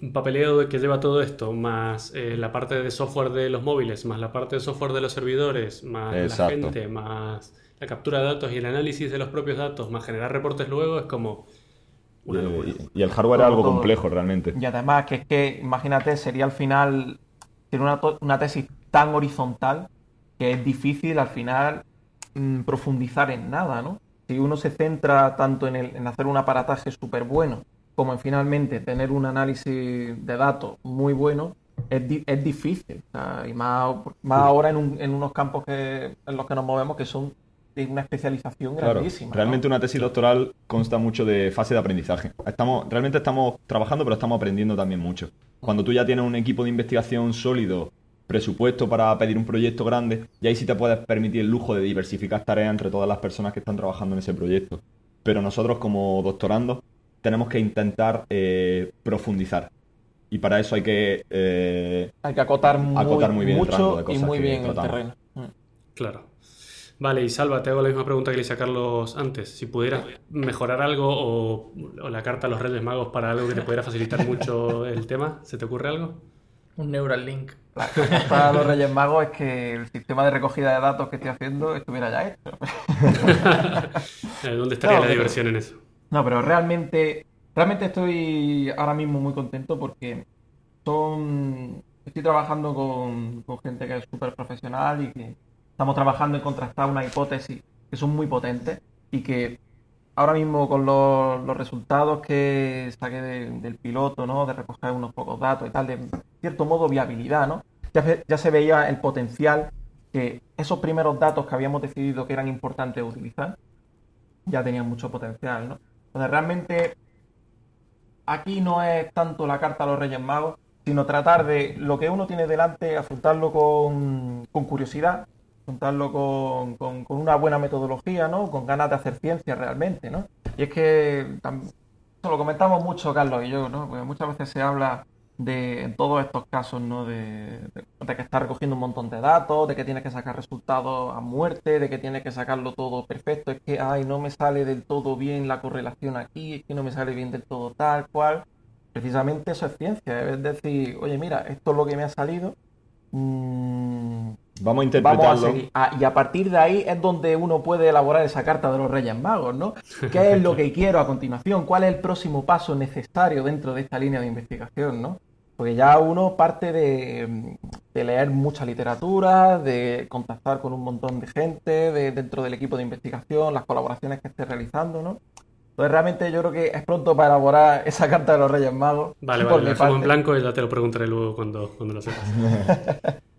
el papeleo de que lleva todo esto, más eh, la parte de software de los móviles, más la parte de software de los servidores, más la gente, más la captura de datos y el análisis de los propios datos, más generar reportes luego, es como una locura. Y, y el hardware es algo Todo. complejo realmente. Y además que es que, imagínate, sería al final, tiene una, una tesis tan horizontal que es difícil al final mm, profundizar en nada, ¿no? Si uno se centra tanto en, el- en hacer un aparataje súper bueno como en finalmente tener un análisis de datos muy bueno, es, di- es difícil. O sea, y más, más ahora en, un- en unos campos que, en los que nos movemos que son de una especialización Claro, grandísima. ¿no? realmente una tesis doctoral consta mucho de fase de aprendizaje. Estamos, realmente estamos trabajando, pero estamos aprendiendo también mucho. Cuando tú ya tienes un equipo de investigación sólido, presupuesto para pedir un proyecto grande, y ahí sí te puedes permitir el lujo de diversificar tareas entre todas las personas que están trabajando en ese proyecto. Pero nosotros como doctorandos tenemos que intentar eh, profundizar. Y para eso hay que... eh, Hay que acotar muy, Acotar muy bien el rango mucho y muy que bien el terreno. Mm. Claro. Vale, y Salva, te hago la misma pregunta que le hice a Carlos antes. Si pudieras mejorar algo o, o la carta a los Reyes Magos para algo que te pudiera facilitar mucho el tema, ¿se te ocurre algo? Un Neuralink. La [laughs] cosa para los Reyes Magos es que el sistema de recogida de datos que estoy haciendo estuviera ya hecho. [laughs] Eh, ¿Dónde estaría No, la pero- diversión en eso? No, pero realmente, realmente estoy ahora mismo muy contento porque son, estoy trabajando con, con gente que es súper profesional y que estamos trabajando en contrastar una hipótesis que son muy potentes y que ahora mismo con los, los resultados que saqué de- del piloto, ¿no? De recoger unos pocos datos y tal, de cierto modo viabilidad, ¿no? Ya, ya se veía el potencial que esos primeros datos que habíamos decidido que eran importantes utilizar ya tenían mucho potencial, ¿no? Entonces realmente aquí no es tanto la carta a los Reyes Magos, sino tratar de lo que uno tiene delante, afrontarlo con, con curiosidad, afrontarlo con, con- una buena metodología, ¿no? Con ganas de hacer ciencia realmente, ¿no? Y es que eso lo comentamos mucho Carlos y yo, ¿no? Porque muchas veces se habla de, en todos estos casos, ¿no? De, de- que está recogiendo un montón de datos, de que tienes que sacar resultados a muerte, de que tienes que sacarlo todo perfecto, es que, ay, no me sale del todo bien la correlación aquí, es que no me sale bien del todo tal cual. Precisamente eso es ciencia, es decir, oye, mira, esto es lo que me ha salido. mm, vamos a Vamos a interpretarlo. seguir. Ah, y a partir de ahí es donde uno puede elaborar esa carta de los Reyes Magos, ¿no? ¿Qué es lo que quiero a continuación? ¿Cuál es el próximo paso necesario dentro de esta línea de investigación, ¿no? Porque ya uno parte de, de leer mucha literatura, de contactar con un montón de gente de- dentro del equipo de investigación, las colaboraciones que esté realizando, ¿no? Entonces realmente yo creo que es pronto para elaborar esa carta de los Reyes Magos. Vale, [laughs] vale, dejamos en blanco y ya te lo preguntaré luego cuando, cuando lo sepas. [laughs]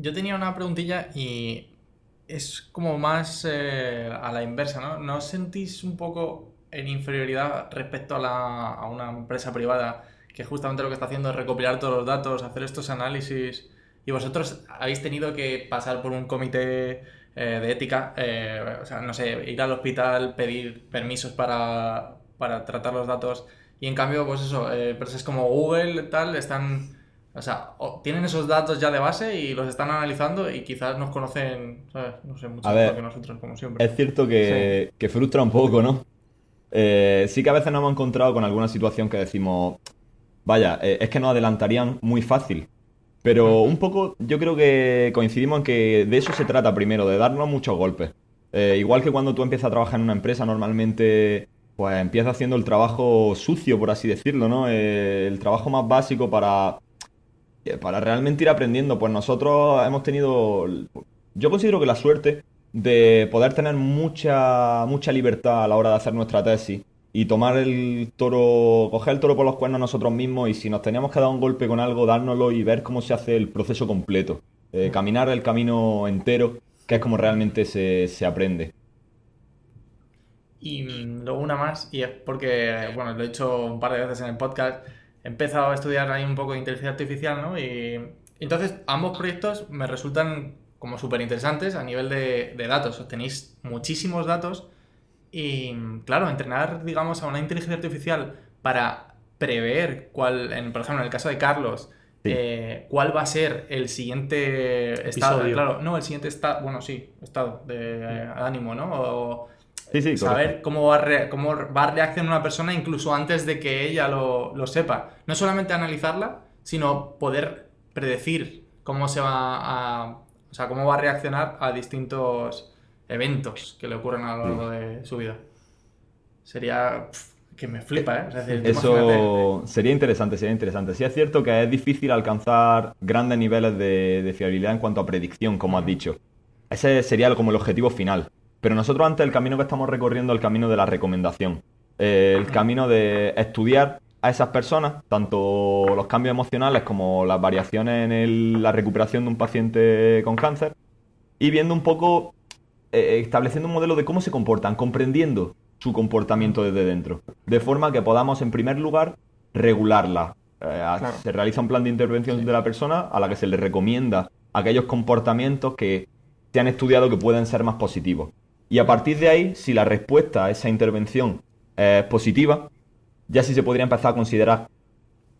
Yo tenía una preguntilla y es como más eh, a la inversa, ¿no? ¿No os sentís un poco en inferioridad respecto a, la- a una empresa privada que justamente lo que está haciendo es recopilar todos los datos, hacer estos análisis y vosotros habéis tenido que pasar por un comité eh, de ética, eh, o sea, no sé, ir al hospital, pedir permisos para, para tratar los datos y en cambio, pues eso, eh, empresas como Google tal están, o sea, tienen esos datos ya de base y los están analizando y quizás nos conocen, ¿sabes? No sé, mucho mejor ver, que nosotros, como siempre. Es cierto que, que frustra un poco, ¿no? Eh, sí que a veces nos hemos encontrado con alguna situación que decimos, vaya, eh, es que nos adelantarían muy fácil. Pero un poco yo creo que coincidimos en que de eso se trata primero, de darnos muchos golpes. Eh, igual que cuando tú empiezas a trabajar en una empresa, normalmente pues empiezas haciendo el trabajo sucio, por así decirlo, ¿no? Eh, el trabajo más básico para, para realmente ir aprendiendo. Pues nosotros hemos tenido, yo considero que la suerte de poder tener mucha, mucha libertad a la hora de hacer nuestra tesis y tomar el toro, coger el toro por los cuernos nosotros mismos y si nos teníamos que dar un golpe con algo, dárnoslo y ver cómo se hace el proceso completo. Eh, caminar el camino entero, que es como realmente se, se aprende. Y mm, luego una más, y es porque, bueno, lo he hecho un par de veces en el podcast, he empezado a estudiar ahí un poco de inteligencia artificial, ¿no? Y entonces ambos proyectos me resultan como súper interesantes a nivel de, de datos. Tenéis muchísimos datos y, claro, entrenar, digamos, a una inteligencia artificial para prever cuál, en, por ejemplo, en el caso de Carlos, Sí. eh, cuál va a ser el siguiente estado, Episodio. claro, no, el siguiente estado, bueno, sí, estado de eh, ánimo, ¿no? O, Sí, sí, saber correcto. cómo va, a cómo va a reaccionar una persona incluso antes de que ella lo, lo sepa. No solamente analizarla, sino poder predecir cómo se va a, o sea, cómo va a reaccionar a distintos eventos que le ocurren a lo largo de su vida. Sería que me flipa, ¿eh? O sea, es decir, tú imagínate- Eso sería interesante, sería interesante. Sí es cierto que es difícil alcanzar grandes niveles de, de fiabilidad en cuanto a predicción, como has dicho. Ese sería como el objetivo final. Pero nosotros antes el camino que estamos recorriendo es el camino de la recomendación. Eh, el camino de estudiar a esas personas, tanto los cambios emocionales como las variaciones en el- la recuperación de un paciente con cáncer, y viendo un poco, eh, estableciendo un modelo de cómo se comportan, comprendiendo su comportamiento desde dentro. De forma que podamos, en primer lugar, regularla. Eh, Claro. Se realiza un plan de intervención de la persona a la que se le recomienda aquellos comportamientos que se han estudiado que pueden ser más positivos. Y a partir de ahí, si la respuesta a esa intervención es positiva, ya sí se podría empezar a considerar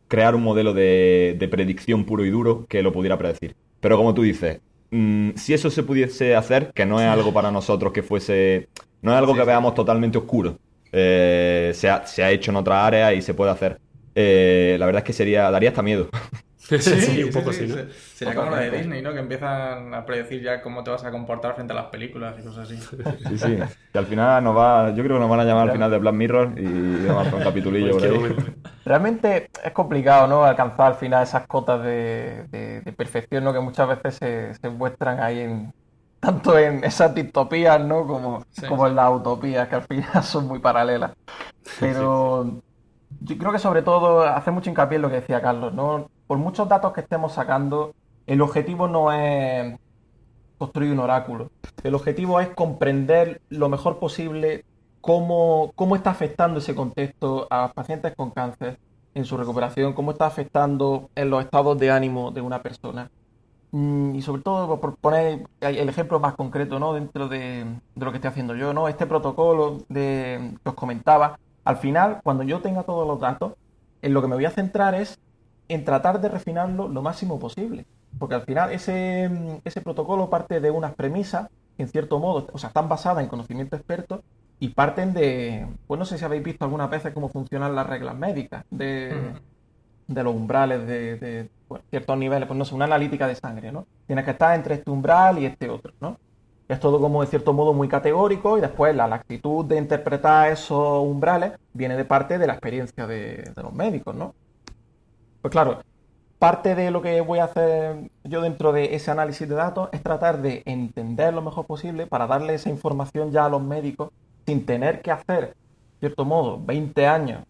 crear un modelo de, de predicción puro y duro que lo pudiera predecir. Pero como tú dices, mm, si eso se pudiese hacer, que no es algo para nosotros que fuese, no es algo que veamos totalmente oscuro, eh, se, ha, se ha hecho en otras áreas y se puede hacer. Eh, la verdad es que sería, daría hasta miedo. [laughs] Sí, un poco sí, ¿no? se- Sería como lo de. Disney, ¿no? Que empiezan a predecir ya cómo te vas a comportar frente a las películas y cosas así. Sí, sí. Que al final nos va, yo creo que nos van a llamar al final de Black Mirror y vamos a hacer un capitulillo por ahí. Realmente es complicado, ¿no? Alcanzar al final esas cotas de, de- de perfección, ¿no? Que muchas veces se, se muestran ahí en tanto en esas distopías, ¿no? Como, Sí. como en las utopías, que al final [laughs] son muy paralelas. Pero yo creo que sobre todo hace mucho hincapié en lo que decía Carlos, ¿no? Por muchos datos que estemos sacando, el objetivo no es construir un oráculo. El objetivo es comprender lo mejor posible cómo, cómo está afectando ese contexto a pacientes con cáncer en su recuperación, cómo está afectando en los estados de ánimo de una persona. Mm, Y sobre todo, por poner el ejemplo más concreto, ¿no? Dentro de, de lo que estoy haciendo yo, ¿no? Este protocolo de, que os comentaba, al final, cuando yo tenga todos los datos, en lo que me voy a centrar es en tratar de refinarlo lo máximo posible. Porque al final ese, ese protocolo parte de unas premisas, que en cierto modo, o sea, están basadas en conocimiento experto y parten de, pues no sé si habéis visto algunas veces cómo funcionan las reglas médicas de, de los umbrales de, de, bueno, ciertos niveles, pues no sé, una analítica de sangre, ¿no? Tienes que estar entre este umbral y este otro, ¿no? Es todo como de cierto modo muy categórico y después la, actitud de interpretar esos umbrales viene de parte de la experiencia de, de los médicos, ¿no? Pues claro, parte de lo que voy a hacer yo dentro de ese análisis de datos es tratar de entender lo mejor posible para darle esa información ya a los médicos sin tener que hacer, de cierto modo, 20 años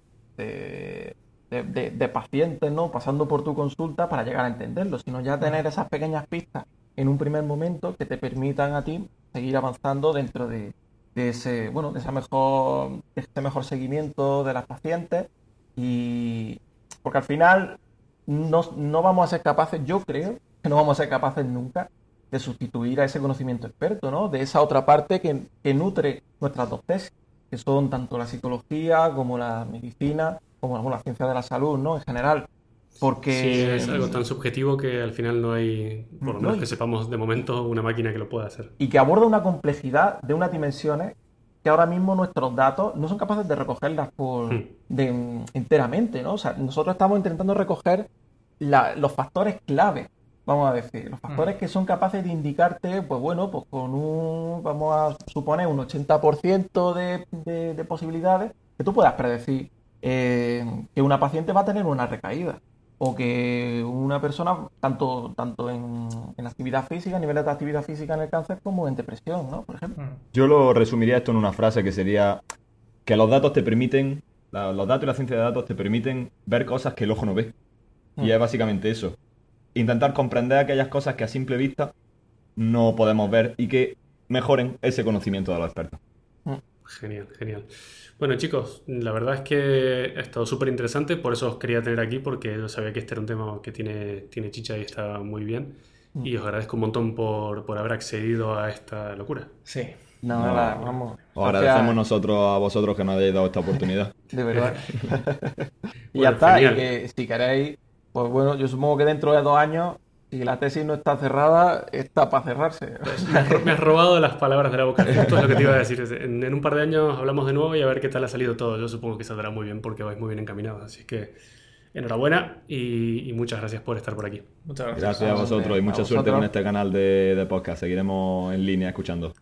de- de- de pacientes, ¿no? Pasando por tu consulta para llegar a entenderlo, sino ya tener esas pequeñas pistas en un primer momento que te permitan a ti seguir avanzando dentro de, ese, bueno, de mejor, ese mejor seguimiento de las pacientes y porque al final no, no vamos a ser capaces, yo creo que no vamos a ser capaces nunca de sustituir a ese conocimiento experto, ¿no? De esa otra parte que, que nutre nuestras dos tesis, que son tanto la psicología como la medicina, como bueno, la ciencia de la salud, ¿no? En general. Porque Sí, es algo tan subjetivo que al final no hay, por lo No, menos que sepamos de momento, una máquina que lo pueda hacer. y que aborda una complejidad de unas dimensiones que ahora mismo nuestros datos no son capaces de recogerlas por, Hmm. de- enteramente, ¿no? O sea, nosotros estamos intentando recoger la- los factores clave, vamos a decir, los factores que son capaces de indicarte, pues bueno, pues con un, vamos a suponer, un 80% de, de, de posibilidades que tú puedas predecir eh, que una paciente va a tener una recaída. O que una persona, tanto, tanto en, en actividad física, a niveles de actividad física en el cáncer, como en depresión, ¿no? Por ejemplo. Mm. Yo lo resumiría esto en una frase que sería que los datos te permiten, la- los datos y la ciencia de datos te permiten ver cosas que el ojo no ve. Y Mm. es básicamente eso. Intentar comprender aquellas cosas que a simple vista no podemos ver y que mejoren ese conocimiento de los expertos. Genial, genial. Bueno, chicos, la verdad es que ha estado súper interesante, por eso os quería tener aquí, porque yo sabía que este era un tema que tiene, tiene chicha y está muy bien. Y os agradezco un montón por, por haber accedido a esta locura. Sí. No, No, nada, vamos. Os agradecemos nosotros a vosotros que nos hayáis dado esta oportunidad. [laughs] De verdad. [laughs] [laughs] y Bueno, ya está. Y que si queréis, pues bueno, yo supongo que dentro de dos años, si la tesis no está cerrada, está para cerrarse. Me has ro- me has robado las palabras de la boca. Justo es lo que te iba a decir. En, en un par de años hablamos de nuevo y a ver qué tal ha salido todo. Yo supongo que saldrá muy bien porque vais muy bien encaminados. Así que enhorabuena y, y muchas gracias por estar por aquí. Muchas gracias. Gracias a vosotros y mucha suerte con este canal de, de podcast. Seguiremos en línea escuchando.